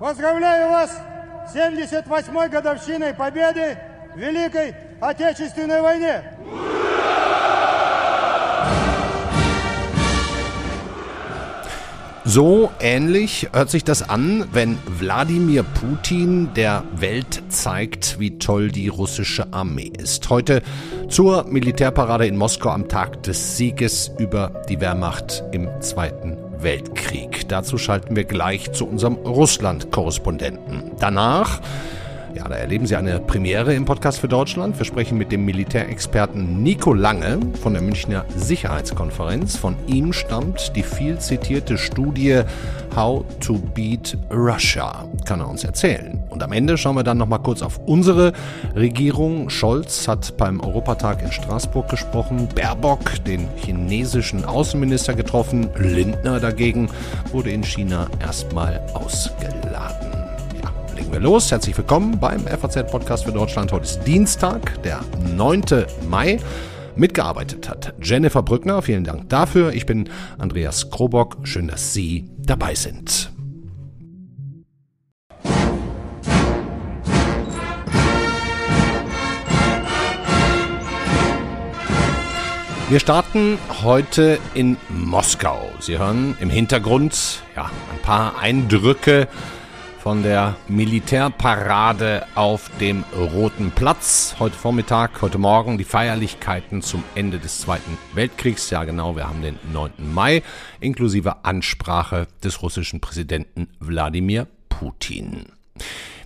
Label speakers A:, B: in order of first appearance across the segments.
A: Поздравляю вас с 78-й годовщиной победы в Великой Отечественной войне!
B: So ähnlich hört sich das an, wenn Wladimir Putin der Welt zeigt, wie toll die russische Armee ist. Heute zur Militärparade in Moskau am Tag des Sieges über die Wehrmacht im Zweiten Weltkrieg. Dazu schalten wir gleich zu unserem Russland-Korrespondenten. Danach ja, da erleben Sie eine Premiere im Podcast für Deutschland. Wir sprechen mit dem Militärexperten Nico Lange von der Münchner Sicherheitskonferenz. Von ihm stammt die viel zitierte Studie How to Beat Russia. Kann er uns erzählen. Und am Ende schauen wir dann nochmal kurz auf unsere Regierung. Scholz hat beim Europatag in Straßburg gesprochen. Baerbock den chinesischen Außenminister getroffen. Lindner dagegen wurde in China erstmal ausgeladen legen wir los. Herzlich willkommen beim FAZ-Podcast für Deutschland. Heute ist Dienstag, der 9. Mai. Mitgearbeitet hat Jennifer Brückner. Vielen Dank dafür. Ich bin Andreas Krobock. Schön, dass Sie dabei sind. Wir starten heute in Moskau. Sie hören im Hintergrund ja, ein paar Eindrücke von der Militärparade auf dem Roten Platz. Heute Vormittag, heute Morgen die Feierlichkeiten zum Ende des Zweiten Weltkriegs. Ja genau, wir haben den 9. Mai, inklusive Ansprache des russischen Präsidenten Wladimir Putin.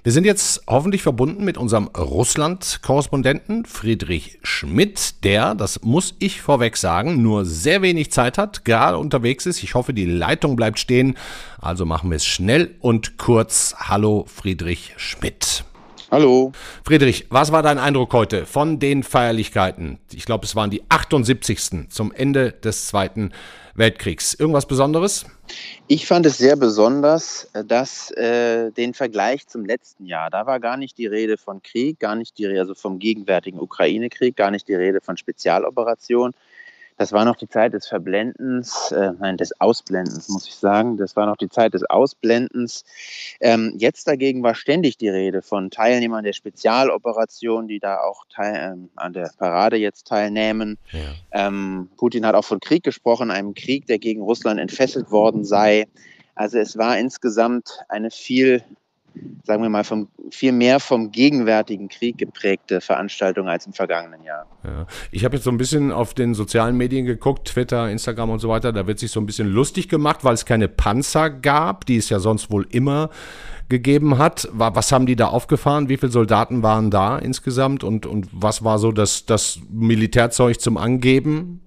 B: Wir sind jetzt hoffentlich verbunden mit unserem Russland-Korrespondenten Friedrich Schmidt, der, das muss ich vorweg sagen, nur sehr wenig Zeit hat, gerade unterwegs ist. Ich hoffe, die Leitung bleibt stehen. Also machen wir es schnell und kurz. Hallo Friedrich Schmidt.
C: Hallo.
B: Friedrich, was war dein Eindruck heute von den Feierlichkeiten? Ich glaube, es waren die 78. zum Ende des Zweiten Weltkriegs. Irgendwas Besonderes?
C: Ich fand es sehr besonders, äh, dass äh, den Vergleich zum letzten Jahr, da war gar nicht die Rede von Krieg, gar nicht die Rede also vom gegenwärtigen Ukraine-Krieg, gar nicht die Rede von Spezialoperation, das war noch die Zeit des Verblendens, äh, nein, des Ausblendens, muss ich sagen. Das war noch die Zeit des Ausblendens. Ähm, jetzt dagegen war ständig die Rede von Teilnehmern der Spezialoperation, die da auch teil, ähm, an der Parade jetzt teilnehmen. Ja. Ähm, Putin hat auch von Krieg gesprochen, einem Krieg, der gegen Russland entfesselt worden sei. Also es war insgesamt eine viel sagen wir mal, vom, viel mehr vom gegenwärtigen Krieg geprägte Veranstaltung als im vergangenen Jahr.
B: Ja. Ich habe jetzt so ein bisschen auf den sozialen Medien geguckt, Twitter, Instagram und so weiter. Da wird sich so ein bisschen lustig gemacht, weil es keine Panzer gab, die es ja sonst wohl immer gegeben hat. Was haben die da aufgefahren? Wie viele Soldaten waren da insgesamt? Und, und was war so das, das Militärzeug zum Angeben?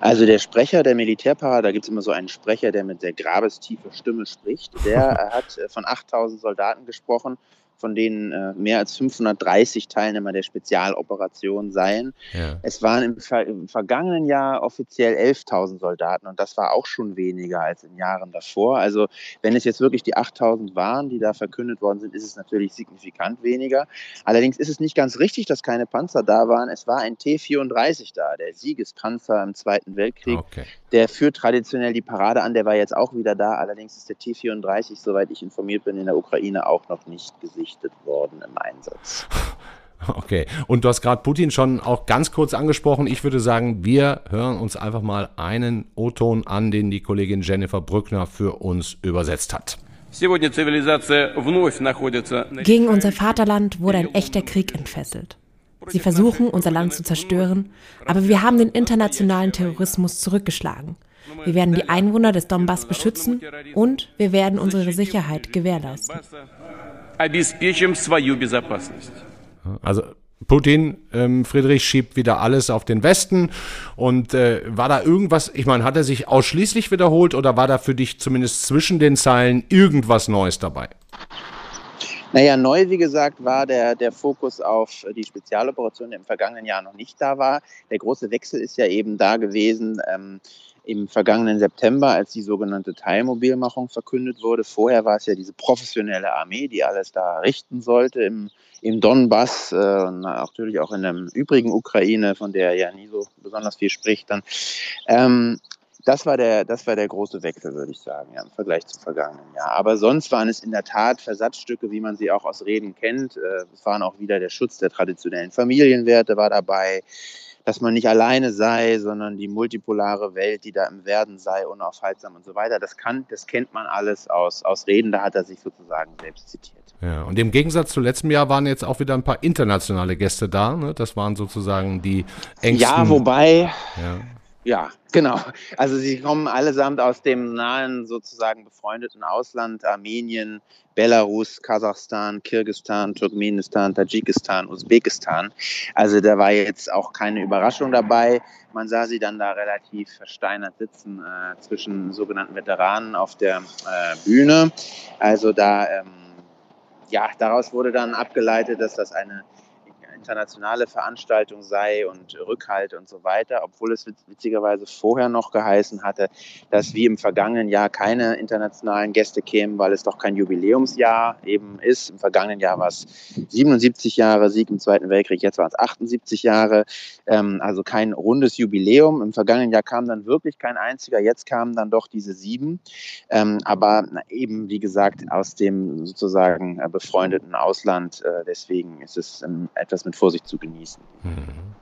C: Also der Sprecher der Militärparade, da gibt es immer so einen Sprecher, der mit sehr grabestiefer Stimme spricht, der hat äh, von 8000 Soldaten gesprochen von denen äh, mehr als 530 Teilnehmer der Spezialoperation seien. Ja. Es waren im, Ver im, vergangenen Jahr offiziell 11.000 Soldaten und das war auch schon weniger als in Jahren davor. Also wenn es jetzt wirklich die 8.000 waren, die da verkündet worden sind, ist es natürlich signifikant weniger. Allerdings ist es nicht ganz richtig, dass keine Panzer da waren. Es war ein T-34 da, der Siegespanzer im Zweiten Weltkrieg. Okay. Der führt traditionell die Parade an, der war jetzt auch wieder da. Allerdings ist der T-34, soweit ich informiert bin, in der Ukraine auch noch nicht gesichert vernichtet worden im Einsatz.
B: Okay, und du hast gerade Putin schon auch ganz kurz angesprochen. Ich würde sagen, wir hören uns einfach mal einen O-Ton an, den die Kollegin Jennifer Brückner für uns übersetzt hat.
D: Gegen unser Vaterland wurde ein echter Krieg entfesselt. Sie versuchen, unser Land zu zerstören, aber wir haben den internationalen Terrorismus zurückgeschlagen. Wir werden die Einwohner des Donbass beschützen und wir werden unsere Sicherheit gewährleisten
B: обеспечим свою безопасность. Also Putin, ähm, Friedrich schiebt wieder alles auf den Westen. Und äh, war da irgendwas, ich meine, hat er sich ausschließlich wiederholt oder war da für dich zumindest zwischen den Zeilen irgendwas Neues dabei?
C: Naja, neu, wie gesagt, war der, der Fokus auf die Spezialoperation, der im vergangenen Jahr noch nicht da war. Der große Wechsel ist ja eben da gewesen. Ähm, im vergangenen September, als die sogenannte Teilmobilmachung verkündet wurde. Vorher war es ja diese professionelle Armee, die alles da richten sollte im, im Donbass äh, und natürlich auch in der übrigen Ukraine, von der er ja nie so besonders viel spricht. Dann. Ähm, das war der, das war der große Wechsel, würde ich sagen, ja, im Vergleich zum vergangenen Jahr. Aber sonst waren es in der Tat Versatzstücke, wie man sie auch aus Reden kennt. Äh, es waren auch wieder der Schutz der traditionellen Familienwerte war dabei dass man nicht alleine sei, sondern die multipolare Welt, die da im Werden sei, unaufhaltsam und so weiter. Das kann, das kennt man alles aus, aus Reden, da hat er sich sozusagen selbst zitiert.
B: Ja, und im Gegensatz zu letztem Jahr waren jetzt auch wieder ein paar internationale Gäste da. Ne? Das waren sozusagen die engsten.
C: Ja, wobei. Ja. Ja, genau. Also sie kommen allesamt aus dem nahen, sozusagen befreundeten Ausland, Armenien, Belarus, Kasachstan, Kirgistan, Turkmenistan, Tadschikistan, Usbekistan. Also da war jetzt auch keine Überraschung dabei. Man sah sie dann da relativ versteinert sitzen äh, zwischen sogenannten Veteranen auf der äh, Bühne. Also da, ähm, ja, daraus wurde dann abgeleitet, dass das eine internationale Veranstaltung sei und Rückhalt und so weiter, obwohl es witzigerweise vorher noch geheißen hatte, dass wie im vergangenen Jahr keine internationalen Gäste kämen, weil es doch kein Jubiläumsjahr eben ist. Im vergangenen Jahr war es 77 Jahre Sieg im Zweiten Weltkrieg, jetzt waren es 78 Jahre, ähm, also kein rundes Jubiläum. Im vergangenen Jahr kam dann wirklich kein einziger, jetzt kamen dann doch diese sieben, ähm, aber eben wie gesagt aus dem sozusagen äh, befreundeten Ausland. Äh, deswegen ist es ähm, etwas mit mit Vorsicht zu genießen.
B: Mhm.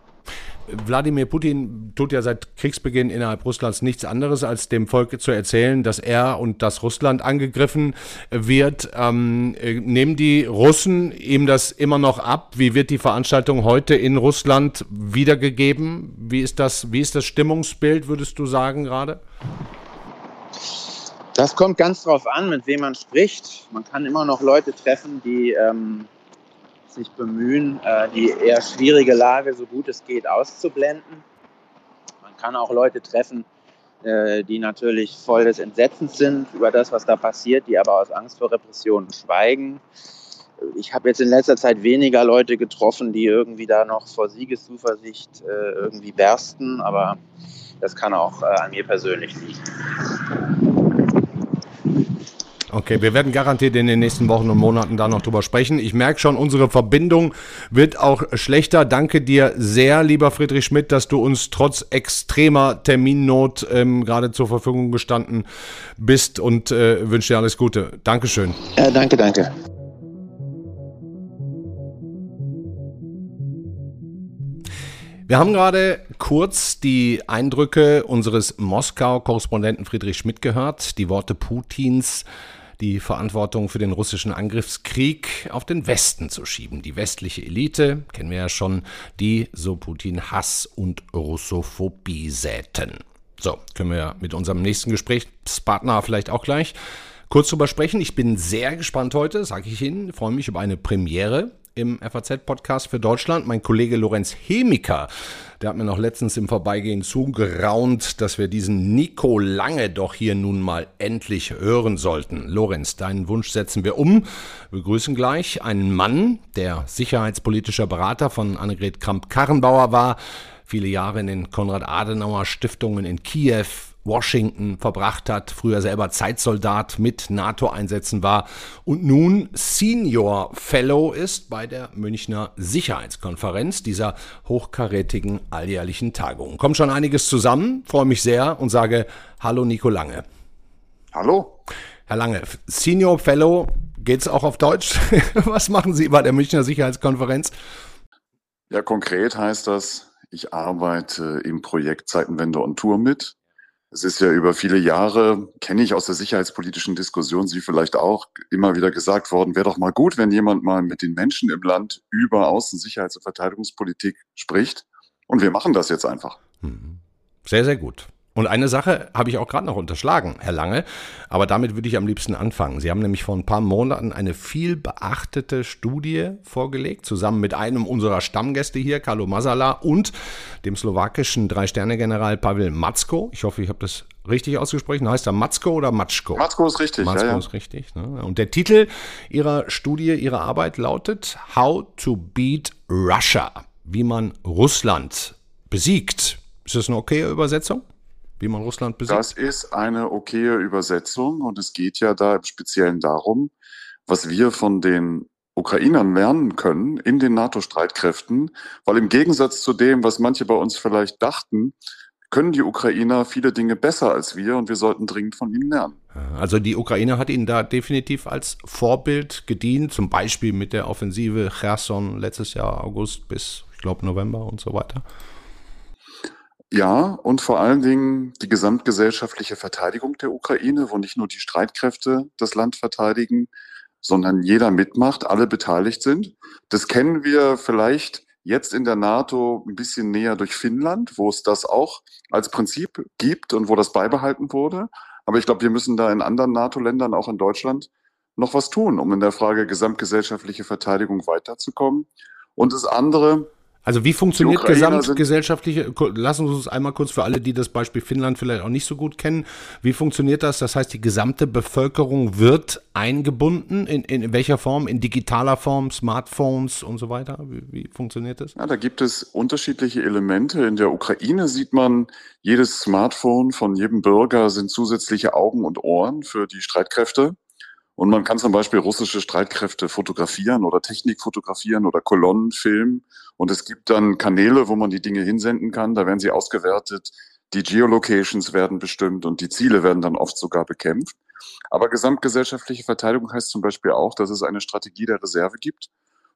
B: Wladimir Putin tut ja seit Kriegsbeginn innerhalb Russlands nichts anderes, als dem Volk zu erzählen, dass er und dass Russland angegriffen wird. Ähm, nehmen die Russen ihm das immer noch ab? Wie wird die Veranstaltung heute in Russland wiedergegeben? Wie ist das, wie ist das Stimmungsbild, würdest du sagen gerade?
C: Das kommt ganz drauf an, mit wem man spricht. Man kann immer noch Leute treffen, die ähm, sich bemühen, äh, die eher schwierige Lage so gut es geht auszublenden. Man kann auch Leute treffen, äh, die natürlich voll des Entsetzens sind über das, was da passiert, die aber aus Angst vor Repressionen schweigen. Ich habe jetzt in letzter Zeit weniger Leute getroffen, die irgendwie da noch vor Siegeszuversicht äh, irgendwie bersten, aber das kann auch an mir persönlich liegen.
B: Okay, wir werden garantiert in den nächsten Wochen und Monaten da noch drüber sprechen. Ich merke schon, unsere Verbindung wird auch schlechter. Danke dir sehr, lieber Friedrich Schmidt, dass du uns trotz extremer Terminnot ähm, gerade zur Verfügung gestanden bist und äh, wünsche dir alles Gute. Dankeschön.
C: Ja, danke, danke.
B: Wir haben gerade kurz die Eindrücke unseres Moskau-Korrespondenten Friedrich Schmidt gehört, die Worte Putins die Verantwortung für den russischen Angriffskrieg auf den Westen zu schieben. Die westliche Elite, kennen wir ja schon, die, so Putin, Hass und Russophobie säten. So, können wir mit unserem nächsten Gesprächspartner vielleicht auch gleich kurz drüber sprechen. Ich bin sehr gespannt heute, sage ich Ihnen, freue mich über eine Premiere im FAZ-Podcast für Deutschland. Mein Kollege Lorenz Hemiker, der hat mir noch letztens im Vorbeigehen zugeraunt, dass wir diesen Nico Lange doch hier nun mal endlich hören sollten. Lorenz, deinen Wunsch setzen wir um. Wir begrüßen gleich einen Mann, der sicherheitspolitischer Berater von Annegret Kramp-Karrenbauer war, viele Jahre in den Konrad-Adenauer-Stiftungen in Kiew, Washington verbracht hat, früher selber Zeitsoldat mit NATO-Einsätzen war und nun Senior Fellow ist bei der Münchner Sicherheitskonferenz, dieser hochkarätigen alljährlichen Tagung. Kommt schon einiges zusammen, freue mich sehr und sage Hallo Nico Lange.
E: Hallo.
B: Herr Lange, Senior Fellow, geht's auch auf Deutsch? Was machen Sie bei der Münchner Sicherheitskonferenz?
E: Ja, konkret heißt das, ich arbeite im Projekt Zeitenwende on Tour mit es ist ja über viele Jahre, kenne ich aus der sicherheitspolitischen Diskussion, Sie vielleicht auch, immer wieder gesagt worden, wäre doch mal gut, wenn jemand mal mit den Menschen im Land über Außen-, Sicherheits- und Verteidigungspolitik spricht. Und wir machen das jetzt einfach. Mhm.
B: Sehr, sehr gut. Und eine Sache habe ich auch gerade noch unterschlagen, Herr Lange, aber damit würde ich am liebsten anfangen. Sie haben nämlich vor ein paar Monaten eine viel beachtete Studie vorgelegt, zusammen mit einem unserer Stammgäste hier, Carlo Masala, und dem slowakischen Drei-Sterne-General Pavel Matzko. Ich hoffe, ich habe das richtig ausgesprochen. Heißt er Matzko oder Matschko?
E: Matzko ist richtig.
B: Matzko
E: ja, ja.
B: ist richtig. Ne? Und der Titel Ihrer Studie, Ihrer Arbeit lautet How to Beat Russia. Wie man Russland besiegt. Ist das eine okaye Übersetzung? Wie man Russland besiegt?
E: Das ist eine okaye Übersetzung und es geht ja da im Speziellen darum, was wir von den Ukrainern lernen können in den NATO-Streitkräften, weil im Gegensatz zu dem, was manche bei uns vielleicht dachten, können die Ukrainer viele Dinge besser als wir und wir sollten dringend von ihnen lernen.
B: Also die Ukraine hat ihnen da definitiv als Vorbild gedient, zum Beispiel mit der Offensive Cherson letztes Jahr August bis, ich glaube, November und so weiter.
E: Ja, und vor allen Dingen die gesamtgesellschaftliche Verteidigung der Ukraine, wo nicht nur die Streitkräfte das Land verteidigen, sondern jeder mitmacht, alle beteiligt sind. Das kennen wir vielleicht jetzt in der NATO ein bisschen näher durch Finnland, wo es das auch als Prinzip gibt und wo das beibehalten wurde. Aber ich glaube, wir müssen da in anderen NATO-Ländern, auch in Deutschland, noch was tun, um in der Frage gesamtgesellschaftliche Verteidigung weiterzukommen. Und das andere,
B: also wie funktioniert gesamtgesellschaftliche, lassen Sie uns einmal kurz für alle, die das Beispiel Finnland vielleicht auch nicht so gut kennen, wie funktioniert das? Das heißt, die gesamte Bevölkerung wird eingebunden, in, in welcher Form? In digitaler Form, Smartphones und so weiter? Wie, wie funktioniert das?
E: Ja, da gibt es unterschiedliche Elemente. In der Ukraine sieht man, jedes Smartphone von jedem Bürger sind zusätzliche Augen und Ohren für die Streitkräfte. Und man kann zum Beispiel russische Streitkräfte fotografieren oder Technik fotografieren oder Kolonnen filmen. Und es gibt dann Kanäle, wo man die Dinge hinsenden kann. Da werden sie ausgewertet. Die Geolocations werden bestimmt und die Ziele werden dann oft sogar bekämpft. Aber gesamtgesellschaftliche Verteidigung heißt zum Beispiel auch, dass es eine Strategie der Reserve gibt,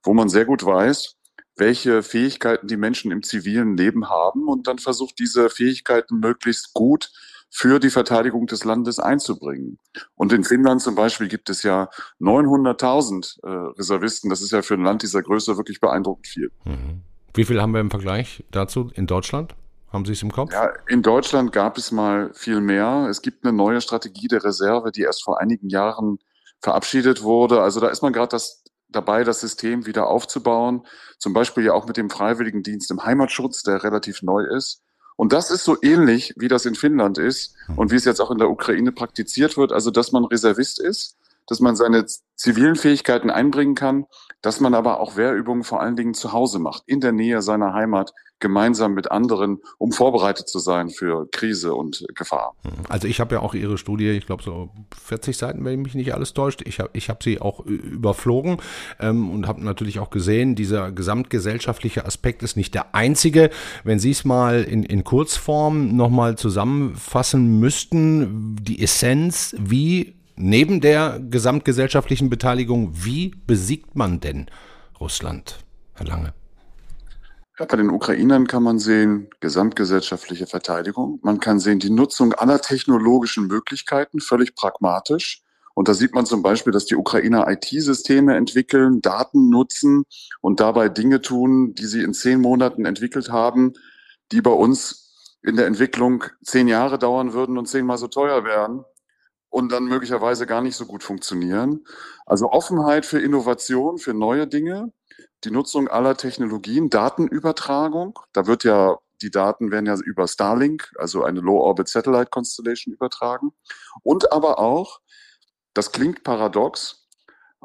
E: wo man sehr gut weiß, welche Fähigkeiten die Menschen im zivilen Leben haben und dann versucht, diese Fähigkeiten möglichst gut für die Verteidigung des Landes einzubringen. Und in Finnland zum Beispiel gibt es ja 900.000 äh, Reservisten. Das ist ja für ein Land dieser Größe wirklich beeindruckend viel.
B: Mhm. Wie viel haben wir im Vergleich dazu in Deutschland? Haben Sie es im Kopf?
E: Ja, in Deutschland gab es mal viel mehr. Es gibt eine neue Strategie der Reserve, die erst vor einigen Jahren verabschiedet wurde. Also da ist man gerade das dabei, das System wieder aufzubauen. Zum Beispiel ja auch mit dem Freiwilligendienst im Heimatschutz, der relativ neu ist. Und das ist so ähnlich, wie das in Finnland ist hm. und wie es jetzt auch in der Ukraine praktiziert wird. Also, dass man Reservist ist, dass man seine zivilen Fähigkeiten einbringen kann, dass man aber auch Wehrübungen vor allen Dingen zu Hause macht, in der Nähe seiner Heimat, gemeinsam mit anderen, um vorbereitet zu sein für Krise und Gefahr.
B: Also ich habe ja auch Ihre Studie, ich glaube so 40 Seiten, wenn mich nicht alles täuscht. Ich habe ich hab sie auch überflogen ähm, und habe natürlich auch gesehen, dieser gesamtgesellschaftliche Aspekt ist nicht der einzige. Wenn Sie es mal in, in Kurzform nochmal zusammenfassen müssten, die Essenz, wie neben der gesamtgesellschaftlichen Beteiligung, wie besiegt man denn Russland, Herr Lange?
E: Ja, bei den Ukrainern kann man sehen, gesamtgesellschaftliche Verteidigung. Man kann sehen, die Nutzung aller technologischen Möglichkeiten, völlig pragmatisch. Und da sieht man zum Beispiel, dass die Ukrainer IT-Systeme entwickeln, Daten nutzen und dabei Dinge tun, die sie in zehn Monaten entwickelt haben, die bei uns in der Entwicklung zehn Jahre dauern würden und zehnmal so teuer wären und dann möglicherweise gar nicht so gut funktionieren. Also Offenheit für Innovation, für neue Dinge, die Nutzung aller Technologien, Datenübertragung. Da wird ja, die Daten werden ja über Starlink, also eine Low Orbit Satellite Constellation übertragen. Und aber auch, das klingt paradox,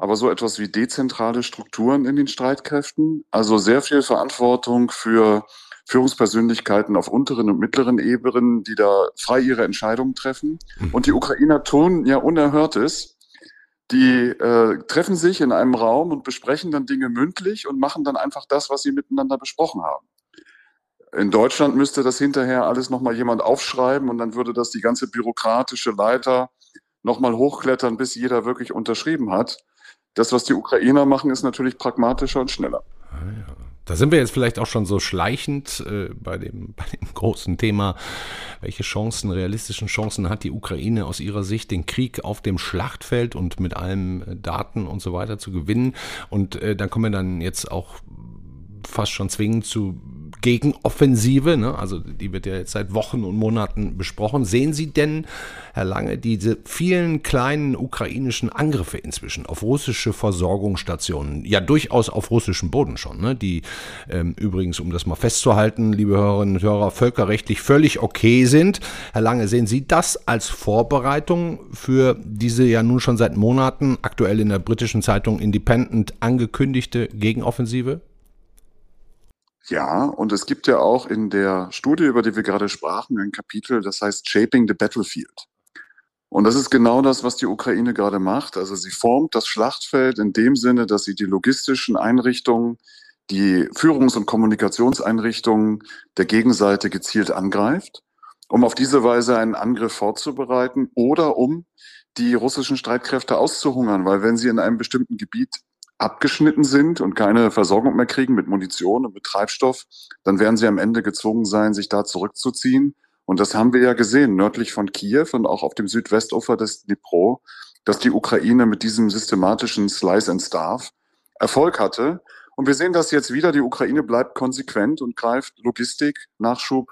E: aber so etwas wie dezentrale Strukturen in den Streitkräften, also sehr viel Verantwortung für Führungspersönlichkeiten auf unteren und mittleren Ebenen, die da frei ihre Entscheidungen treffen. Mhm. Und die Ukrainer tun ja Unerhörtes. Die äh, treffen sich in einem Raum und besprechen dann Dinge mündlich und machen dann einfach das, was sie miteinander besprochen haben. In Deutschland müsste das hinterher alles nochmal jemand aufschreiben und dann würde das die ganze bürokratische Leiter nochmal hochklettern, bis jeder wirklich unterschrieben hat. Das, was die Ukrainer machen, ist natürlich pragmatischer und schneller.
B: Ah, ja. Da sind wir jetzt vielleicht auch schon so schleichend äh, bei, dem, bei dem großen Thema, welche Chancen, realistischen Chancen hat die Ukraine aus ihrer Sicht, den Krieg auf dem Schlachtfeld und mit allem äh, Daten und so weiter zu gewinnen. Und äh, dann kommen wir dann jetzt auch fast schon zwingend zu Gegenoffensive, ne? also die wird ja jetzt seit Wochen und Monaten besprochen. Sehen Sie denn, Herr Lange, diese vielen kleinen ukrainischen Angriffe inzwischen auf russische Versorgungsstationen, ja durchaus auf russischem Boden schon, ne? die ähm, übrigens, um das mal festzuhalten, liebe Hörerinnen und Hörer, völkerrechtlich völlig okay sind. Herr Lange, sehen Sie das als Vorbereitung für diese ja nun schon seit Monaten aktuell in der britischen Zeitung Independent angekündigte Gegenoffensive?
E: Ja, und es gibt ja auch in der Studie, über die wir gerade sprachen, ein Kapitel, das heißt Shaping the Battlefield. Und das ist genau das, was die Ukraine gerade macht. Also sie formt das Schlachtfeld in dem Sinne, dass sie die logistischen Einrichtungen, die Führungs- und Kommunikationseinrichtungen der Gegenseite gezielt angreift, um auf diese Weise einen Angriff vorzubereiten oder um die russischen Streitkräfte auszuhungern, weil wenn sie in einem bestimmten Gebiet abgeschnitten sind und keine Versorgung mehr kriegen mit Munition und mit Treibstoff, dann werden sie am Ende gezwungen sein, sich da zurückzuziehen. Und das haben wir ja gesehen, nördlich von Kiew und auch auf dem Südwestufer des Dnipro, dass die Ukraine mit diesem systematischen Slice and Starve Erfolg hatte. Und wir sehen das jetzt wieder. Die Ukraine bleibt konsequent und greift Logistik, Nachschub,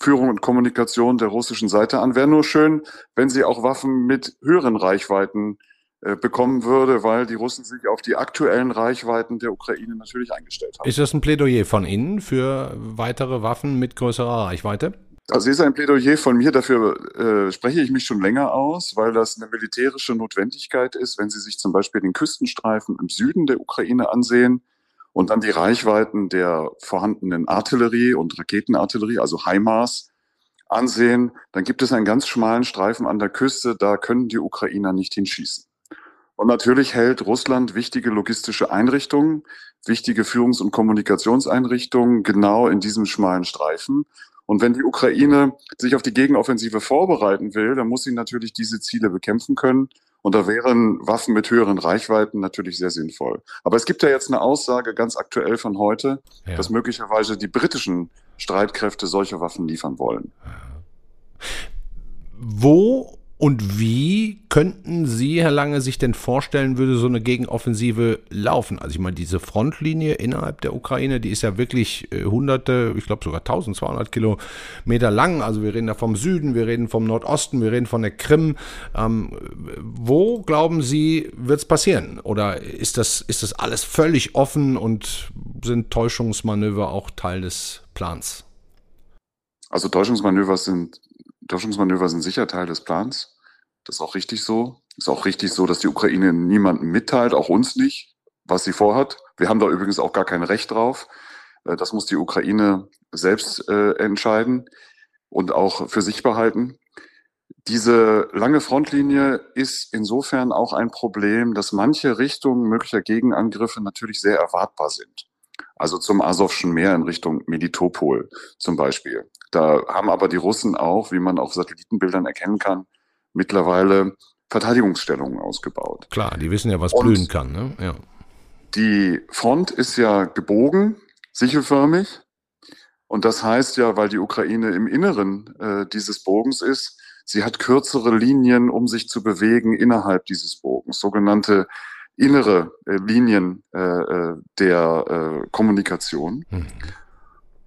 E: Führung und Kommunikation der russischen Seite an. Wäre nur schön, wenn sie auch Waffen mit höheren Reichweiten bekommen würde, weil die Russen sich auf die aktuellen Reichweiten der Ukraine natürlich eingestellt haben.
B: Ist das ein Plädoyer von Ihnen für weitere Waffen mit größerer Reichweite?
E: Das ist ein Plädoyer von mir, dafür äh, spreche ich mich schon länger aus, weil das eine militärische Notwendigkeit ist, wenn Sie sich zum Beispiel den Küstenstreifen im Süden der Ukraine ansehen und dann die Reichweiten der vorhandenen Artillerie und Raketenartillerie, also HIMARS, ansehen, dann gibt es einen ganz schmalen Streifen an der Küste, da können die Ukrainer nicht hinschießen. Und natürlich hält Russland wichtige logistische Einrichtungen, wichtige Führungs- und Kommunikationseinrichtungen genau in diesem schmalen Streifen. Und wenn die Ukraine sich auf die Gegenoffensive vorbereiten will, dann muss sie natürlich diese Ziele bekämpfen können. Und da wären Waffen mit höheren Reichweiten natürlich sehr sinnvoll. Aber es gibt ja jetzt eine Aussage ganz aktuell von heute, ja. dass möglicherweise die britischen Streitkräfte solche Waffen liefern wollen.
B: Wo und wie könnten Sie, Herr Lange, sich denn vorstellen, würde so eine Gegenoffensive laufen? Also ich meine, diese Frontlinie innerhalb der Ukraine, die ist ja wirklich äh, hunderte, ich glaube sogar 1200 Kilometer lang. Also wir reden da vom Süden, wir reden vom Nordosten, wir reden von der Krim. Ähm, wo, glauben Sie, wird es passieren? Oder ist das, ist das alles völlig offen und sind Täuschungsmanöver auch Teil des Plans?
E: Also Täuschungsmanöver sind Täuschungsmanöver sind sicher Teil des Plans. Das ist auch richtig so. Ist auch richtig so, dass die Ukraine niemandem mitteilt, auch uns nicht, was sie vorhat. Wir haben da übrigens auch gar kein Recht drauf. Äh, das muss die Ukraine selbst äh, entscheiden und auch für sich behalten. Diese lange Frontlinie ist insofern auch ein Problem, dass manche Richtungen möglicher Gegenangriffe natürlich sehr erwartbar sind. Also zum Asowschen Meer in Richtung Melitopol zum Beispiel. Da haben aber die Russen auch, wie man auf Satellitenbildern erkennen kann, mittlerweile Verteidigungsstellungen ausgebaut.
B: Klar, die wissen ja, was Und blühen kann. Ne? Ja.
E: Die Front ist ja gebogen, sichelförmig. Und das heißt ja, weil die Ukraine im Inneren äh, dieses Bogens ist, sie hat kürzere Linien, um sich zu bewegen innerhalb dieses Bogens, sogenannte innere äh, Linien äh, äh der äh, Kommunikation. Mhm.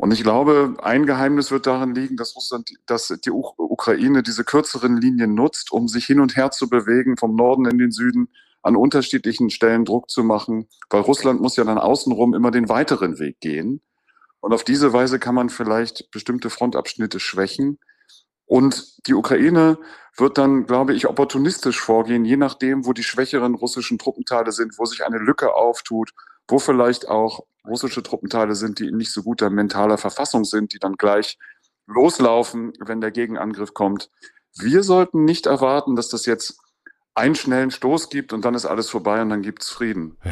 E: Und ich glaube, ein Geheimnis wird darin liegen, dass Russland, dass die Ukraine diese kürzeren Linien nutzt, um sich hin und her zu bewegen, vom Norden in den Süden, an unterschiedlichen Stellen Druck zu machen, weil Russland muss ja dann außenrum immer den weiteren Weg gehen. Und auf diese Weise kann man vielleicht bestimmte Frontabschnitte schwächen. Und die Ukraine wird dann, glaube ich, opportunistisch vorgehen, je nachdem, wo die schwächeren russischen Truppenteile sind, wo sich eine Lücke auftut, wo vielleicht auch russische Truppenteile sind, die in nicht so guter mentaler Verfassung sind, die dann gleich loslaufen, wenn der Gegenangriff kommt. Wir sollten nicht erwarten, dass das jetzt einen schnellen Stoß gibt und dann ist alles vorbei und dann gibt es Frieden. Ja.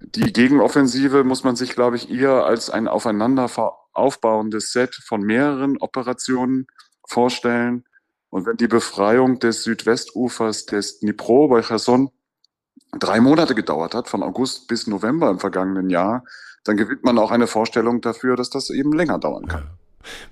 E: Die Gegenoffensive muss man sich, glaube ich, eher als ein aufeinander aufbauendes Set von mehreren Operationen vorstellen. Und wenn die Befreiung des Südwestufers des Dnipro bei Cherson drei Monate gedauert hat, von August bis November im vergangenen Jahr, dann gewinnt man auch eine Vorstellung dafür, dass das eben länger dauern kann.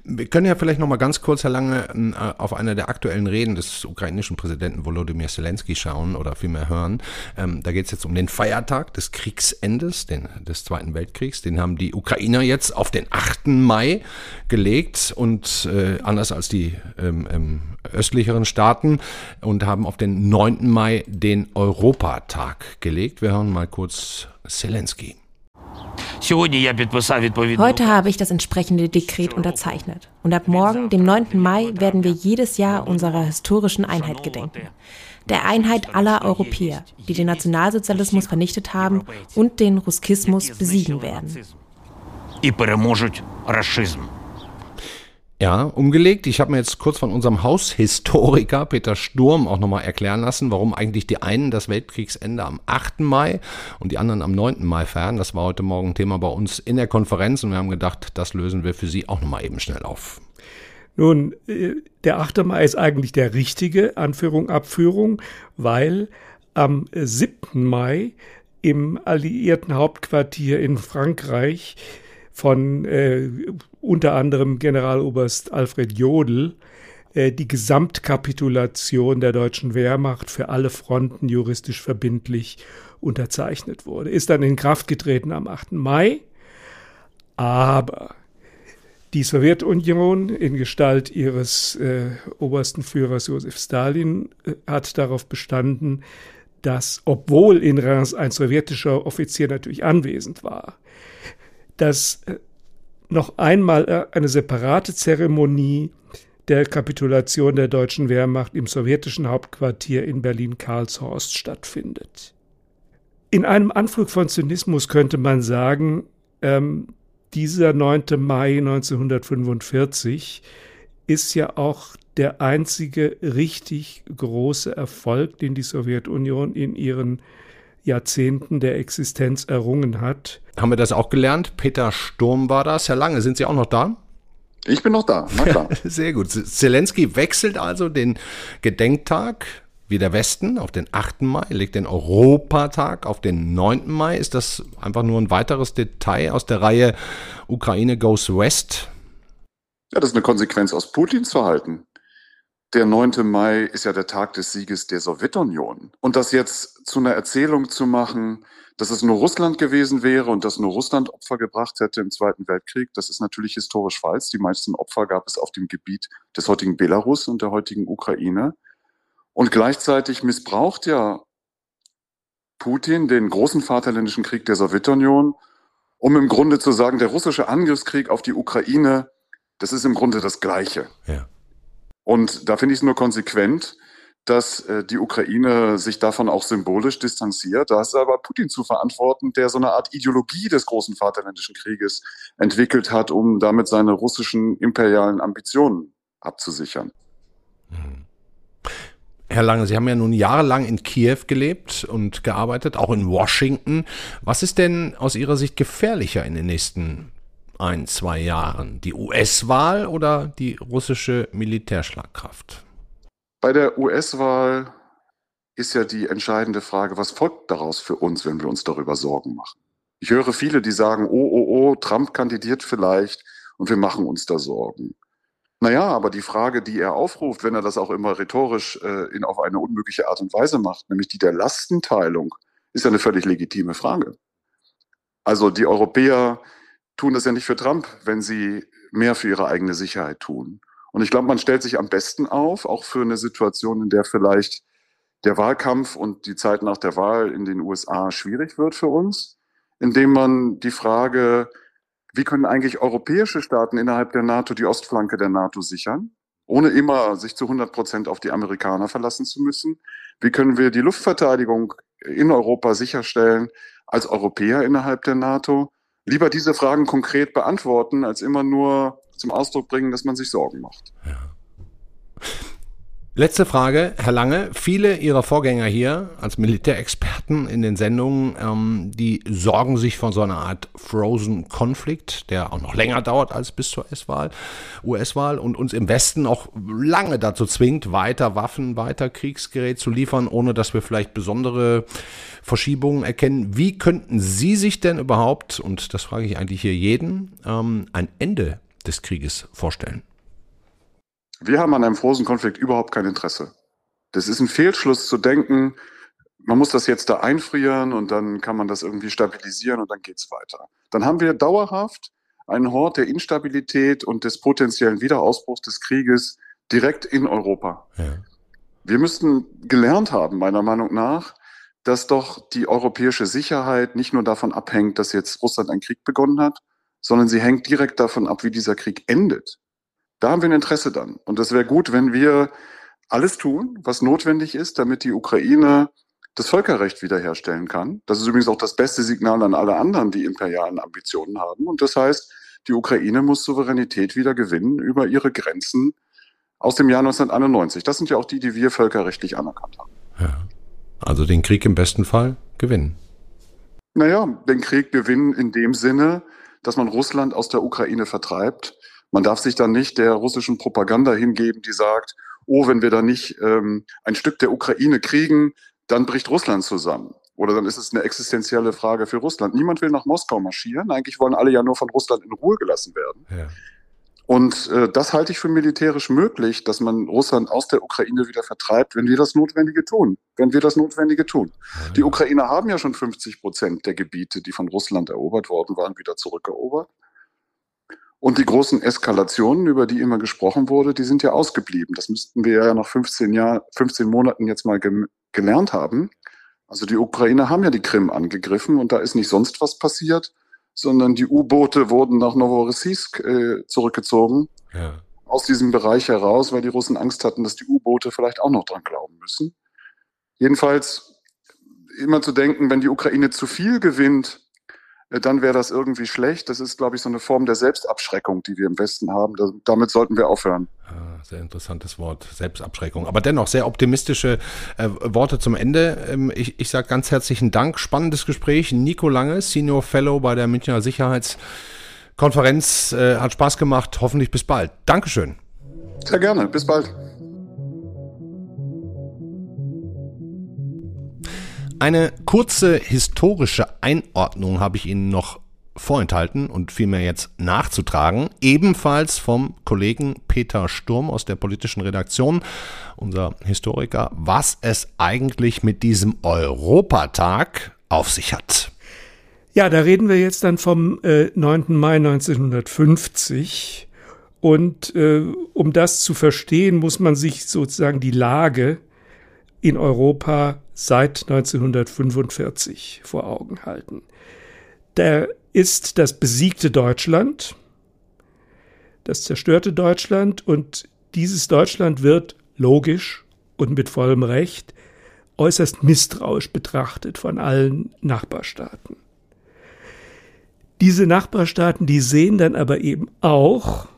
B: Wir können ja vielleicht noch mal ganz kurz, Herr Lange, äh, auf eine der aktuellen Reden des ukrainischen Präsidenten Volodymyr Zelensky schauen oder vielmehr hören. Ähm, da geht es jetzt um den Feiertag des Kriegsendes, den, des Zweiten Weltkriegs. Den haben die Ukrainer jetzt auf den 8. Mai gelegt und äh, anders als die ähm, ähm, östlicheren Staaten und haben auf den 9. Mai den Europatag gelegt. Wir hören mal kurz Zelensky.
D: Heute habe ich das entsprechende Dekret unterzeichnet. Und ab morgen, dem 9. Mai, werden wir jedes Jahr unserer historischen Einheit gedenken. Der Einheit aller Europäer, die den Nationalsozialismus vernichtet haben und den Ruskismus besiegen werden.
B: Ja, umgelegt. Ich habe mir jetzt kurz von unserem Haushistoriker Peter Sturm auch nochmal erklären lassen, warum eigentlich die einen das Weltkriegsende am 8. Mai und die anderen am 9. Mai feiern. Das war heute Morgen Thema bei uns in der Konferenz und wir haben gedacht, das lösen wir für Sie auch nochmal eben schnell auf.
F: Nun, äh, der 8. Mai ist eigentlich der richtige Anführung, Abführung, weil am 7. Mai im alliierten Hauptquartier in Frankreich von äh, unter anderem Generaloberst Alfred Jodl äh, die Gesamtkapitulation der deutschen Wehrmacht für alle Fronten juristisch verbindlich unterzeichnet wurde. Ist dann in Kraft getreten am 8. Mai, aber die Sowjetunion in Gestalt ihres äh, obersten Führers Josef Stalin äh, hat darauf bestanden, dass, obwohl in Reims ein sowjetischer Offizier natürlich anwesend war, dass äh, noch einmal äh, eine separate Zeremonie der Kapitulation der deutschen Wehrmacht im sowjetischen Hauptquartier in Berlin-Karlshorst stattfindet. In einem Anflug von Zynismus könnte man sagen, ähm, dieser 9. Mai 1945 ist ja auch der einzige richtig große Erfolg, den die Sowjetunion in ihren Jahrzehnten der Existenz errungen hat.
B: Haben wir das auch gelernt? Peter Sturm war das. Herr Lange, sind Sie auch noch da?
E: Ich bin noch da, na klar.
B: Sehr gut. Zelensky wechselt also den Gedenktag wie der Westen auf den 8. Mai, legt den Europatag auf den 9. Mai. Ist das einfach nur ein weiteres Detail aus der Reihe Ukraine goes West?
E: Ja, das ist eine Konsequenz aus Putins Verhalten. Der 9. Mai ist ja der Tag des Sieges der Sowjetunion. Und das jetzt zu einer Erzählung zu machen, dass es nur Russland gewesen wäre und dass nur Russland Opfer gebracht hätte im Zweiten Weltkrieg, das ist natürlich historisch falsch. Die meisten Opfer gab es auf dem Gebiet des heutigen Belarus und der heutigen Ukraine. Und gleichzeitig missbraucht ja Putin den großen Vaterländischen Krieg der Sowjetunion, um im Grunde zu sagen, der russische Angriffskrieg auf die Ukraine, das ist im Grunde das Gleiche. Ja. Und da finde ich es nur konsequent, dass äh, die Ukraine sich davon auch symbolisch distanziert. Da ist aber Putin zu verantworten, der so eine Art Ideologie des großen Vaterländischen Krieges entwickelt hat, um damit seine russischen imperialen Ambitionen abzusichern.
B: Mhm. Herr Lange, Sie haben ja nun jahrelang in Kiew gelebt und gearbeitet, auch in Washington. Was ist denn aus Ihrer Sicht gefährlicher in den nächsten ein, zwei Jahren? Die US-Wahl oder die russische Militärschlagkraft?
E: Bei der US-Wahl ist ja die entscheidende Frage, was folgt daraus für uns, wenn wir uns darüber Sorgen machen? Ich höre viele, die sagen, oh, oh, oh, Trump kandidiert vielleicht und wir machen uns da Sorgen. Naja, aber die Frage, die er aufruft, wenn er das auch immer rhetorisch äh, in, auf eine unmögliche Art und Weise macht, nämlich die der Lastenteilung, ist ja eine völlig legitime Frage. Also die Europäer tun das ja nicht für Trump, wenn sie mehr für ihre eigene Sicherheit tun. Und ich glaube, man stellt sich am besten auf, auch für eine Situation, in der vielleicht der Wahlkampf und die Zeit nach der Wahl in den USA schwierig wird für uns, indem man die Frage, wie können eigentlich europäische Staaten innerhalb der NATO die Ostflanke der NATO sichern, ohne immer sich zu 100 Prozent auf die Amerikaner verlassen zu müssen? Wie können wir die Luftverteidigung in Europa sicherstellen als Europäer innerhalb der NATO? Lieber diese Fragen konkret beantworten, als immer nur zum Ausdruck bringen, dass man sich Sorgen macht. Ja.
B: Letzte Frage, Herr Lange. Viele Ihrer Vorgänger hier als Militärexperten in den Sendungen, ähm, die sorgen sich von so einer Art Frozen Konflikt, der auch noch länger dauert als bis zur US-Wahl, US-Wahl und uns im Westen auch lange dazu zwingt, weiter Waffen, weiter Kriegsgerät zu liefern, ohne dass wir vielleicht besondere Verschiebungen erkennen. Wie könnten Sie sich denn überhaupt, und das frage ich eigentlich hier jeden, ähm, ein Ende des Krieges vorstellen?
E: Wir haben an einem frohen Konflikt überhaupt kein Interesse. Das ist ein Fehlschluss zu denken, man muss das jetzt da einfrieren und dann kann man das irgendwie stabilisieren und dann geht es weiter. Dann haben wir dauerhaft einen Hort der Instabilität und des potenziellen Wiederausbruchs des Krieges direkt in Europa. Ja. Wir müssten gelernt haben, meiner Meinung nach, dass doch die europäische Sicherheit nicht nur davon abhängt, dass jetzt Russland einen Krieg begonnen hat, sondern sie hängt direkt davon ab, wie dieser Krieg endet. Da haben wir ein Interesse dann. Und es wäre gut, wenn wir alles tun, was notwendig ist, damit die Ukraine das Völkerrecht wiederherstellen kann. Das ist übrigens auch das beste Signal an alle anderen, die imperialen Ambitionen haben. Und das heißt, die Ukraine muss Souveränität wieder gewinnen über ihre Grenzen aus dem Jahr 1991. Das sind ja auch die, die wir völkerrechtlich anerkannt haben.
B: Ja. Also den Krieg im besten Fall gewinnen.
E: Naja, den Krieg gewinnen in dem Sinne, dass man Russland aus der Ukraine vertreibt. Man darf sich dann nicht der russischen Propaganda hingeben, die sagt, oh, wenn wir da nicht ähm, ein Stück der Ukraine kriegen, dann bricht Russland zusammen. Oder dann ist es eine existenzielle Frage für Russland. Niemand will nach Moskau marschieren. Eigentlich wollen alle ja nur von Russland in Ruhe gelassen werden. Ja. Und äh, das halte ich für militärisch möglich, dass man Russland aus der Ukraine wieder vertreibt, wenn wir das Notwendige tun. Wenn wir das Notwendige tun. Ja. Die Ukrainer haben ja schon 50 Prozent der Gebiete, die von Russland erobert worden waren, wieder zurückerobert. Und die großen Eskalationen, über die immer gesprochen wurde, die sind ja ausgeblieben. Das müssten wir ja nach 15 Jahren, 15 Monaten jetzt mal ge gelernt haben. Also die Ukrainer haben ja die Krim angegriffen und da ist nicht sonst was passiert, sondern die U-Boote wurden nach Novorossiysk äh, zurückgezogen. Ja. Aus diesem Bereich heraus, weil die Russen Angst hatten, dass die U-Boote vielleicht auch noch dran glauben müssen. Jedenfalls immer zu denken, wenn die Ukraine zu viel gewinnt, dann wäre das irgendwie schlecht. Das ist, glaube ich, so eine Form der Selbstabschreckung, die wir im Westen haben. Da, damit sollten wir aufhören.
B: Ah, sehr interessantes Wort, Selbstabschreckung. Aber dennoch sehr optimistische äh, Worte zum Ende. Ähm, ich ich sage ganz herzlichen Dank. Spannendes Gespräch. Nico Lange, Senior Fellow bei der Münchner Sicherheitskonferenz. Äh, hat Spaß gemacht. Hoffentlich bis bald. Dankeschön.
E: Sehr gerne. Bis bald.
B: Eine kurze historische Einordnung habe ich Ihnen noch vorenthalten und vielmehr jetzt nachzutragen, ebenfalls vom Kollegen Peter Sturm aus der politischen Redaktion, unser Historiker, was es eigentlich mit diesem Europatag auf sich hat.
F: Ja, da reden wir jetzt dann vom äh, 9. Mai 1950. Und äh, um das zu verstehen, muss man sich sozusagen die Lage in Europa seit 1945 vor Augen halten. Da ist das besiegte Deutschland, das zerstörte Deutschland und dieses Deutschland wird logisch und mit vollem Recht äußerst misstrauisch betrachtet von allen Nachbarstaaten. Diese Nachbarstaaten, die sehen dann aber eben auch,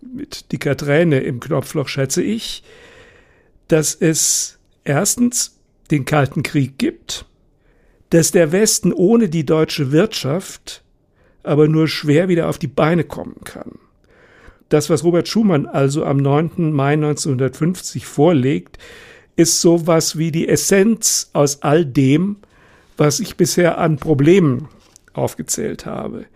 F: mit dicker Träne im Knopfloch schätze ich, dass es erstens den Kalten Krieg gibt, dass der Westen ohne die deutsche Wirtschaft aber nur schwer wieder auf die Beine kommen kann. Das, was Robert Schumann also am 9. Mai 1950 vorlegt, ist sowas wie die Essenz aus all dem, was ich bisher an Problemen aufgezählt habe.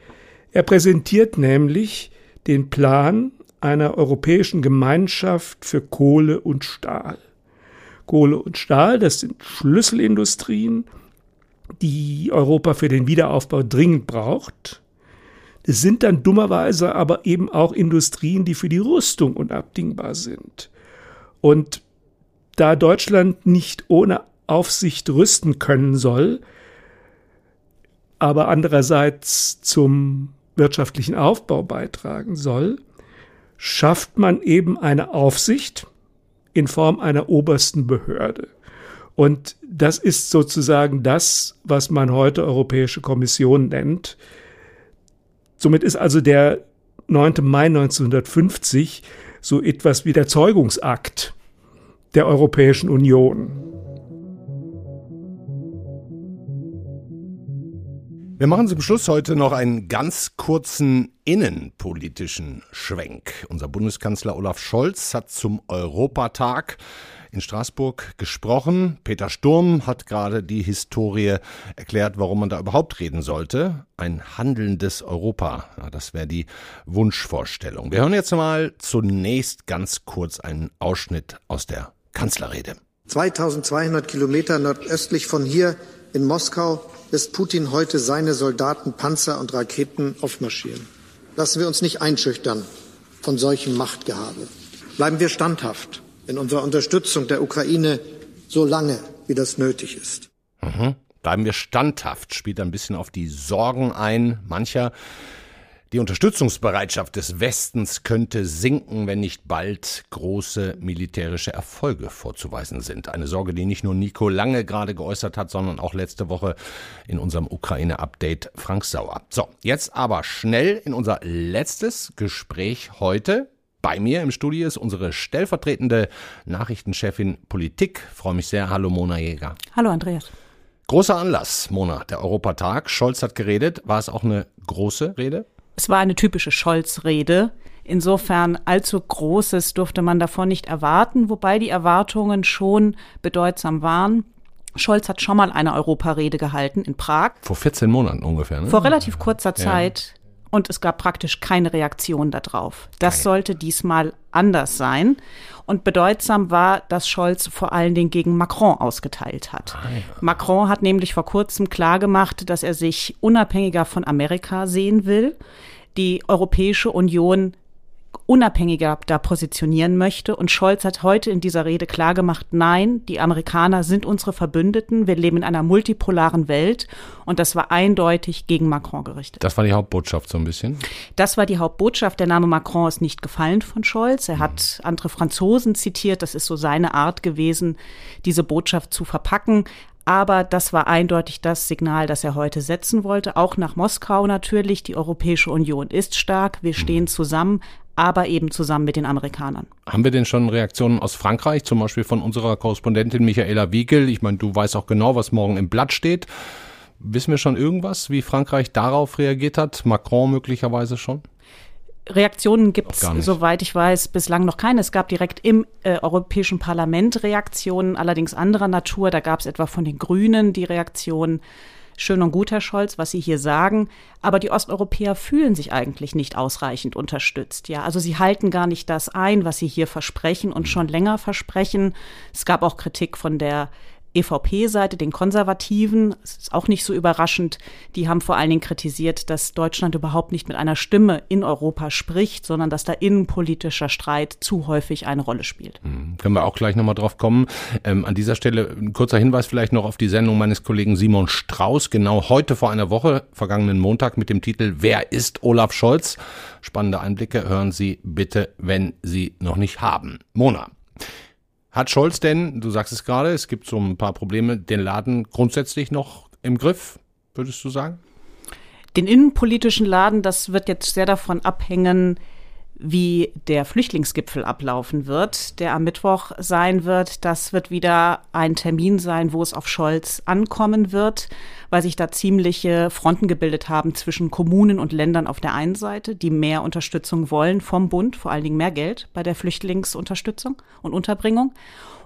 F: Er präsentiert nämlich den Plan einer europäischen Gemeinschaft für Kohle und Stahl. Kohle und Stahl, das sind Schlüsselindustrien, die Europa für den Wiederaufbau dringend braucht. Das sind dann dummerweise aber eben auch Industrien, die für die Rüstung unabdingbar sind. Und da Deutschland nicht ohne Aufsicht rüsten können soll, aber andererseits zum wirtschaftlichen Aufbau beitragen soll, schafft man eben eine Aufsicht, in Form einer obersten Behörde. Und das ist sozusagen das, was man heute Europäische Kommission nennt. Somit ist also der 9. Mai 1950 so etwas wie der Zeugungsakt der Europäischen Union.
B: Wir machen zum Schluss heute noch einen ganz kurzen innenpolitischen Schwenk. Unser Bundeskanzler Olaf Scholz hat zum Europatag in Straßburg gesprochen. Peter Sturm hat gerade die Historie erklärt, warum man da überhaupt reden sollte. Ein handelndes Europa. Ja, das wäre die Wunschvorstellung. Wir hören jetzt mal zunächst ganz kurz einen Ausschnitt aus der Kanzlerrede.
G: 2200 Kilometer nordöstlich von hier in Moskau lässt Putin heute seine Soldaten, Panzer und Raketen aufmarschieren. Lassen wir uns nicht einschüchtern von solchem Machtgehabe. Bleiben wir standhaft in unserer Unterstützung der Ukraine so lange, wie das nötig ist.
B: Mhm. Bleiben wir standhaft, spielt ein bisschen auf die Sorgen ein mancher. Die Unterstützungsbereitschaft des Westens könnte sinken, wenn nicht bald große militärische Erfolge vorzuweisen sind. Eine Sorge, die nicht nur Nico Lange gerade geäußert hat, sondern auch letzte Woche in unserem Ukraine-Update Frank Sauer. So, jetzt aber schnell in unser letztes Gespräch heute. Bei mir im Studio ist unsere stellvertretende Nachrichtenchefin Politik. Ich freue mich sehr. Hallo Mona Jäger.
H: Hallo Andreas.
B: Großer Anlass, Mona, der Europatag. Scholz hat geredet. War es auch eine große Rede?
H: Es war eine typische Scholz-Rede. Insofern allzu Großes durfte man davon nicht erwarten, wobei die Erwartungen schon bedeutsam waren. Scholz hat schon mal eine Europarede gehalten in Prag.
B: Vor 14 Monaten ungefähr, ne?
H: Vor relativ kurzer Zeit. Ja. Und es gab praktisch keine Reaktion darauf. Das Geil. sollte diesmal anders sein. Und bedeutsam war, dass Scholz vor allen Dingen gegen Macron ausgeteilt hat. Ah, ja. Macron hat nämlich vor kurzem klargemacht, dass er sich unabhängiger von Amerika sehen will. Die Europäische Union unabhängiger da positionieren möchte. Und Scholz hat heute in dieser Rede klargemacht, nein, die Amerikaner sind unsere Verbündeten. Wir leben in einer multipolaren Welt. Und das war eindeutig gegen Macron gerichtet.
B: Das war die Hauptbotschaft so ein bisschen?
H: Das war die Hauptbotschaft. Der Name Macron ist nicht gefallen von Scholz. Er hat andere Franzosen zitiert. Das ist so seine Art gewesen, diese Botschaft zu verpacken. Aber das war eindeutig das Signal, das er heute setzen wollte. Auch nach Moskau natürlich. Die Europäische Union ist stark. Wir stehen zusammen aber eben zusammen mit den Amerikanern.
B: Haben wir denn schon Reaktionen aus Frankreich, zum Beispiel von unserer Korrespondentin Michaela Wiegel? Ich meine, du weißt auch genau, was morgen im Blatt steht. Wissen wir schon irgendwas, wie Frankreich darauf reagiert hat? Macron möglicherweise schon?
H: Reaktionen gibt es, soweit ich weiß, bislang noch keine. Es gab direkt im äh, Europäischen Parlament Reaktionen, allerdings anderer Natur. Da gab es etwa von den Grünen die Reaktion, Schön und gut, Herr Scholz, was Sie hier sagen. Aber die Osteuropäer fühlen sich eigentlich nicht ausreichend unterstützt. Ja, also sie halten gar nicht das ein, was sie hier versprechen und schon länger versprechen. Es gab auch Kritik von der EVP-Seite, den Konservativen, das ist auch nicht so überraschend, die haben vor allen Dingen kritisiert, dass Deutschland überhaupt nicht mit einer Stimme in Europa spricht, sondern dass da innenpolitischer Streit zu häufig eine Rolle spielt.
B: Mhm. Können wir auch gleich nochmal drauf kommen. Ähm, an dieser Stelle ein kurzer Hinweis vielleicht noch auf die Sendung meines Kollegen Simon Strauß, genau heute vor einer Woche, vergangenen Montag, mit dem Titel Wer ist Olaf Scholz? Spannende Einblicke hören Sie bitte, wenn Sie noch nicht haben. Mona. Hat Scholz denn, du sagst es gerade, es gibt so ein paar Probleme, den Laden grundsätzlich noch im Griff, würdest du sagen?
H: Den innenpolitischen Laden, das wird jetzt sehr davon abhängen, wie der Flüchtlingsgipfel ablaufen wird, der am Mittwoch sein wird. Das wird wieder ein Termin sein, wo es auf Scholz ankommen wird, weil sich da ziemliche Fronten gebildet haben zwischen Kommunen und Ländern auf der einen Seite, die mehr Unterstützung wollen vom Bund, vor allen Dingen mehr Geld bei der Flüchtlingsunterstützung und Unterbringung.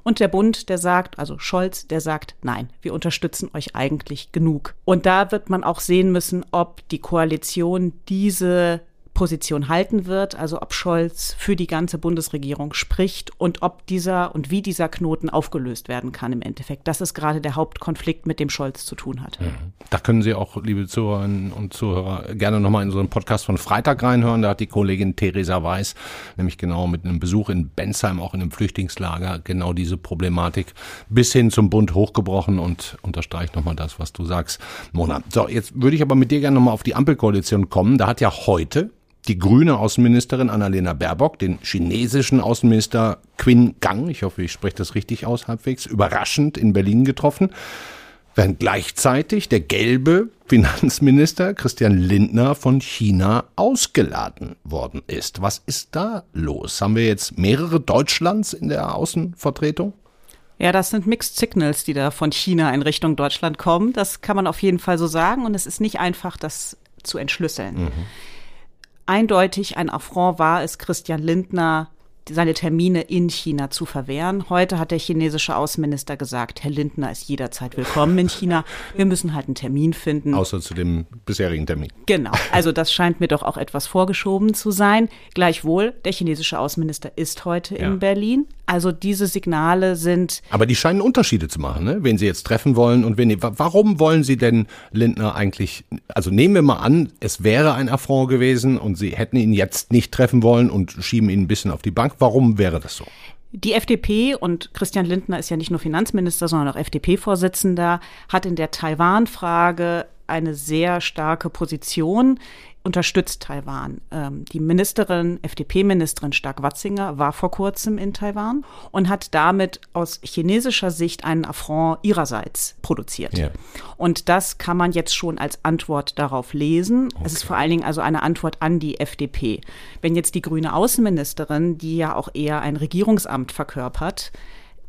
H: Und der Bund, der sagt, also Scholz, der sagt, nein, wir unterstützen euch eigentlich genug. Und da wird man auch sehen müssen, ob die Koalition diese Position halten wird, also ob Scholz für die ganze Bundesregierung spricht und ob dieser und wie dieser Knoten aufgelöst werden kann im Endeffekt. Das ist gerade der Hauptkonflikt, mit dem Scholz zu tun hat. Mhm.
B: Da können Sie auch, liebe Zuhörerinnen und Zuhörer, gerne nochmal in so einen Podcast von Freitag reinhören. Da hat die Kollegin Theresa Weiß nämlich genau mit einem Besuch in Bensheim, auch in einem Flüchtlingslager, genau diese Problematik bis hin zum Bund hochgebrochen und unterstreicht nochmal das, was du sagst, Mona. So, jetzt würde ich aber mit dir gerne nochmal auf die Ampelkoalition kommen. Da hat ja heute die grüne Außenministerin Annalena Baerbock den chinesischen Außenminister Qin Gang, ich hoffe, ich spreche das richtig aus halbwegs, überraschend in Berlin getroffen, während gleichzeitig der gelbe Finanzminister Christian Lindner von China ausgeladen worden ist. Was ist da los? Haben wir jetzt mehrere Deutschlands in der Außenvertretung?
H: Ja, das sind Mixed Signals, die da von China in Richtung Deutschland kommen. Das kann man auf jeden Fall so sagen und es ist nicht einfach, das zu entschlüsseln. Mhm eindeutig ein Affront war es Christian Lindner seine Termine in China zu verwehren. Heute hat der chinesische Außenminister gesagt, Herr Lindner ist jederzeit willkommen in China. Wir müssen halt einen Termin finden.
B: Außer zu dem bisherigen Termin.
H: Genau. Also das scheint mir doch auch etwas vorgeschoben zu sein. Gleichwohl, der chinesische Außenminister ist heute ja. in Berlin. Also diese Signale sind.
B: Aber die scheinen Unterschiede zu machen, ne? wen Sie jetzt treffen wollen und wen. Warum wollen Sie denn Lindner eigentlich? Also nehmen wir mal an, es wäre ein Affront gewesen und Sie hätten ihn jetzt nicht treffen wollen und schieben ihn ein bisschen auf die Bank. Warum wäre das so?
H: Die FDP und Christian Lindner ist ja nicht nur Finanzminister, sondern auch FDP-Vorsitzender, hat in der Taiwan-Frage eine sehr starke Position unterstützt Taiwan. Ähm, die Ministerin, FDP-Ministerin Stark-Watzinger war vor kurzem in Taiwan und hat damit aus chinesischer Sicht einen Affront ihrerseits produziert. Ja. Und das kann man jetzt schon als Antwort darauf lesen. Okay. Es ist vor allen Dingen also eine Antwort an die FDP. Wenn jetzt die grüne Außenministerin, die ja auch eher ein Regierungsamt verkörpert,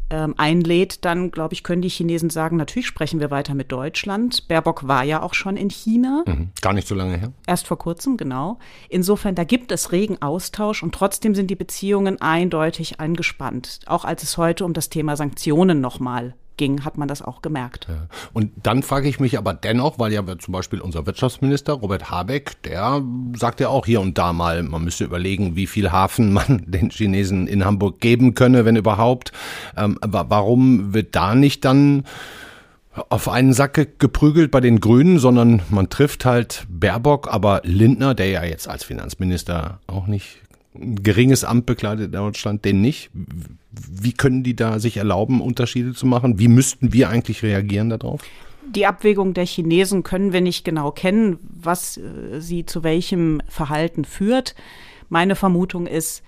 H: ähm, einlädt, dann glaube ich, können die Chinesen sagen, natürlich sprechen wir weiter mit Deutschland. Baerbock war ja auch schon in China.
B: Mhm, gar nicht so lange her.
H: Erst vor kurzem, genau. Insofern, da gibt es regen Austausch und trotzdem sind die Beziehungen eindeutig angespannt. Auch als es heute um das Thema Sanktionen nochmal ging, hat man das auch gemerkt. Ja.
B: Und dann frage ich mich aber dennoch, weil ja zum Beispiel unser Wirtschaftsminister Robert Habeck, der sagt ja auch hier und da mal, man müsste überlegen, wie viel Hafen man den Chinesen in Hamburg geben könne, wenn überhaupt. Ähm, warum wird da nicht dann auf einen Sack geprügelt bei den Grünen, sondern man trifft halt Baerbock, aber Lindner, der ja jetzt als Finanzminister auch nicht ein geringes Amt bekleidet in Deutschland, den nicht. Wie können die da sich erlauben, Unterschiede zu machen? Wie müssten wir eigentlich reagieren darauf?
H: Die Abwägung der Chinesen können wir nicht genau kennen, was äh, sie zu welchem Verhalten führt. Meine Vermutung ist,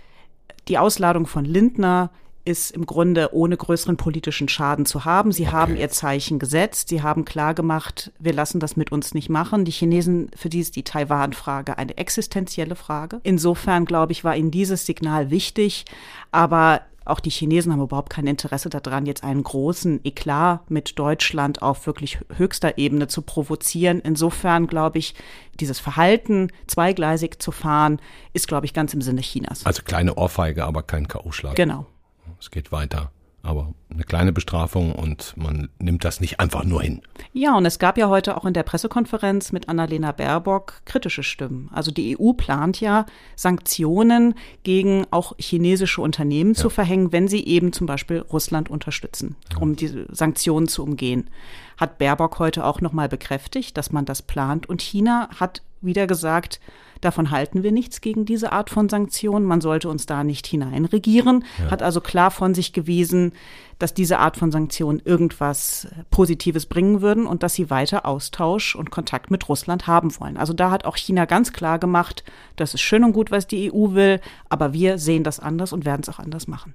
H: die Ausladung von Lindner ist im Grunde ohne größeren politischen Schaden zu haben. Sie okay. haben ihr Zeichen gesetzt. Sie haben klargemacht, wir lassen das mit uns nicht machen. Die Chinesen, für die ist die Taiwan-Frage eine existenzielle Frage. Insofern, glaube ich, war ihnen dieses Signal wichtig. Aber auch die Chinesen haben überhaupt kein Interesse daran, jetzt einen großen Eklat mit Deutschland auf wirklich höchster Ebene zu provozieren. Insofern glaube ich, dieses Verhalten, zweigleisig zu fahren, ist, glaube ich, ganz im Sinne Chinas.
B: Also kleine Ohrfeige, aber kein K.O.-Schlag.
H: Genau
B: es geht weiter. Aber eine kleine Bestrafung und man nimmt das nicht einfach nur hin.
H: Ja, und es gab ja heute auch in der Pressekonferenz mit Annalena Baerbock kritische Stimmen. Also die EU plant ja Sanktionen gegen auch chinesische Unternehmen ja. zu verhängen, wenn sie eben zum Beispiel Russland unterstützen, ja. um diese Sanktionen zu umgehen. Hat Baerbock heute auch nochmal bekräftigt, dass man das plant. Und China hat wieder gesagt, Davon halten wir nichts gegen diese Art von Sanktionen. Man sollte uns da nicht hineinregieren. Ja. Hat also klar von sich gewiesen, dass diese Art von Sanktionen irgendwas Positives bringen würden und dass sie weiter Austausch und Kontakt mit Russland haben wollen. Also da hat auch China ganz klar gemacht, das ist schön und gut, was die EU will, aber wir sehen das anders und werden es auch anders machen.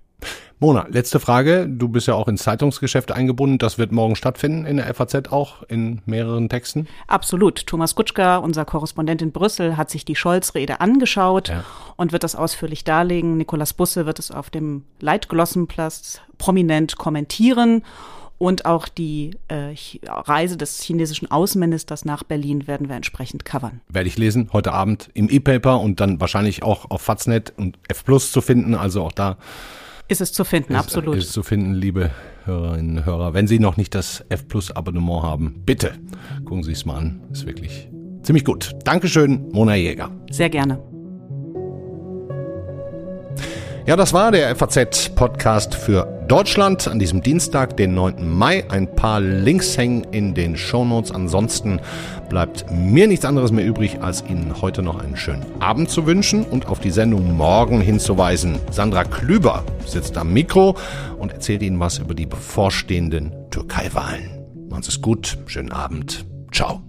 B: Mona, letzte Frage. Du bist ja auch ins Zeitungsgeschäft eingebunden. Das wird morgen stattfinden in der FAZ auch in mehreren Texten?
H: Absolut. Thomas Kutschka, unser Korrespondent in Brüssel, hat sich die Scholz-Rede angeschaut ja. und wird das ausführlich darlegen. Nikolas Busse wird es auf dem Leitglossenplatz prominent kommentieren. Und auch die äh, Reise des chinesischen Außenministers nach Berlin werden wir entsprechend covern.
B: Werde ich lesen, heute Abend im E-Paper und dann wahrscheinlich auch auf Faznet und F Plus zu finden. Also auch da
H: ist es zu finden,
B: ist,
H: absolut.
B: Ist es zu finden, liebe Hörerinnen und Hörer. Wenn Sie noch nicht das F Plus Abonnement haben, bitte gucken Sie es mal an. Ist wirklich ziemlich gut. Dankeschön, Mona Jäger.
H: Sehr gerne.
B: Ja, das war der FAZ-Podcast für Deutschland an diesem Dienstag, den 9. Mai. Ein paar Links hängen in den Shownotes. Ansonsten bleibt mir nichts anderes mehr übrig, als Ihnen heute noch einen schönen Abend zu wünschen und auf die Sendung morgen hinzuweisen. Sandra Klüber sitzt am Mikro und erzählt Ihnen was über die bevorstehenden Türkei-Wahlen. Machen Sie es gut, schönen Abend, ciao.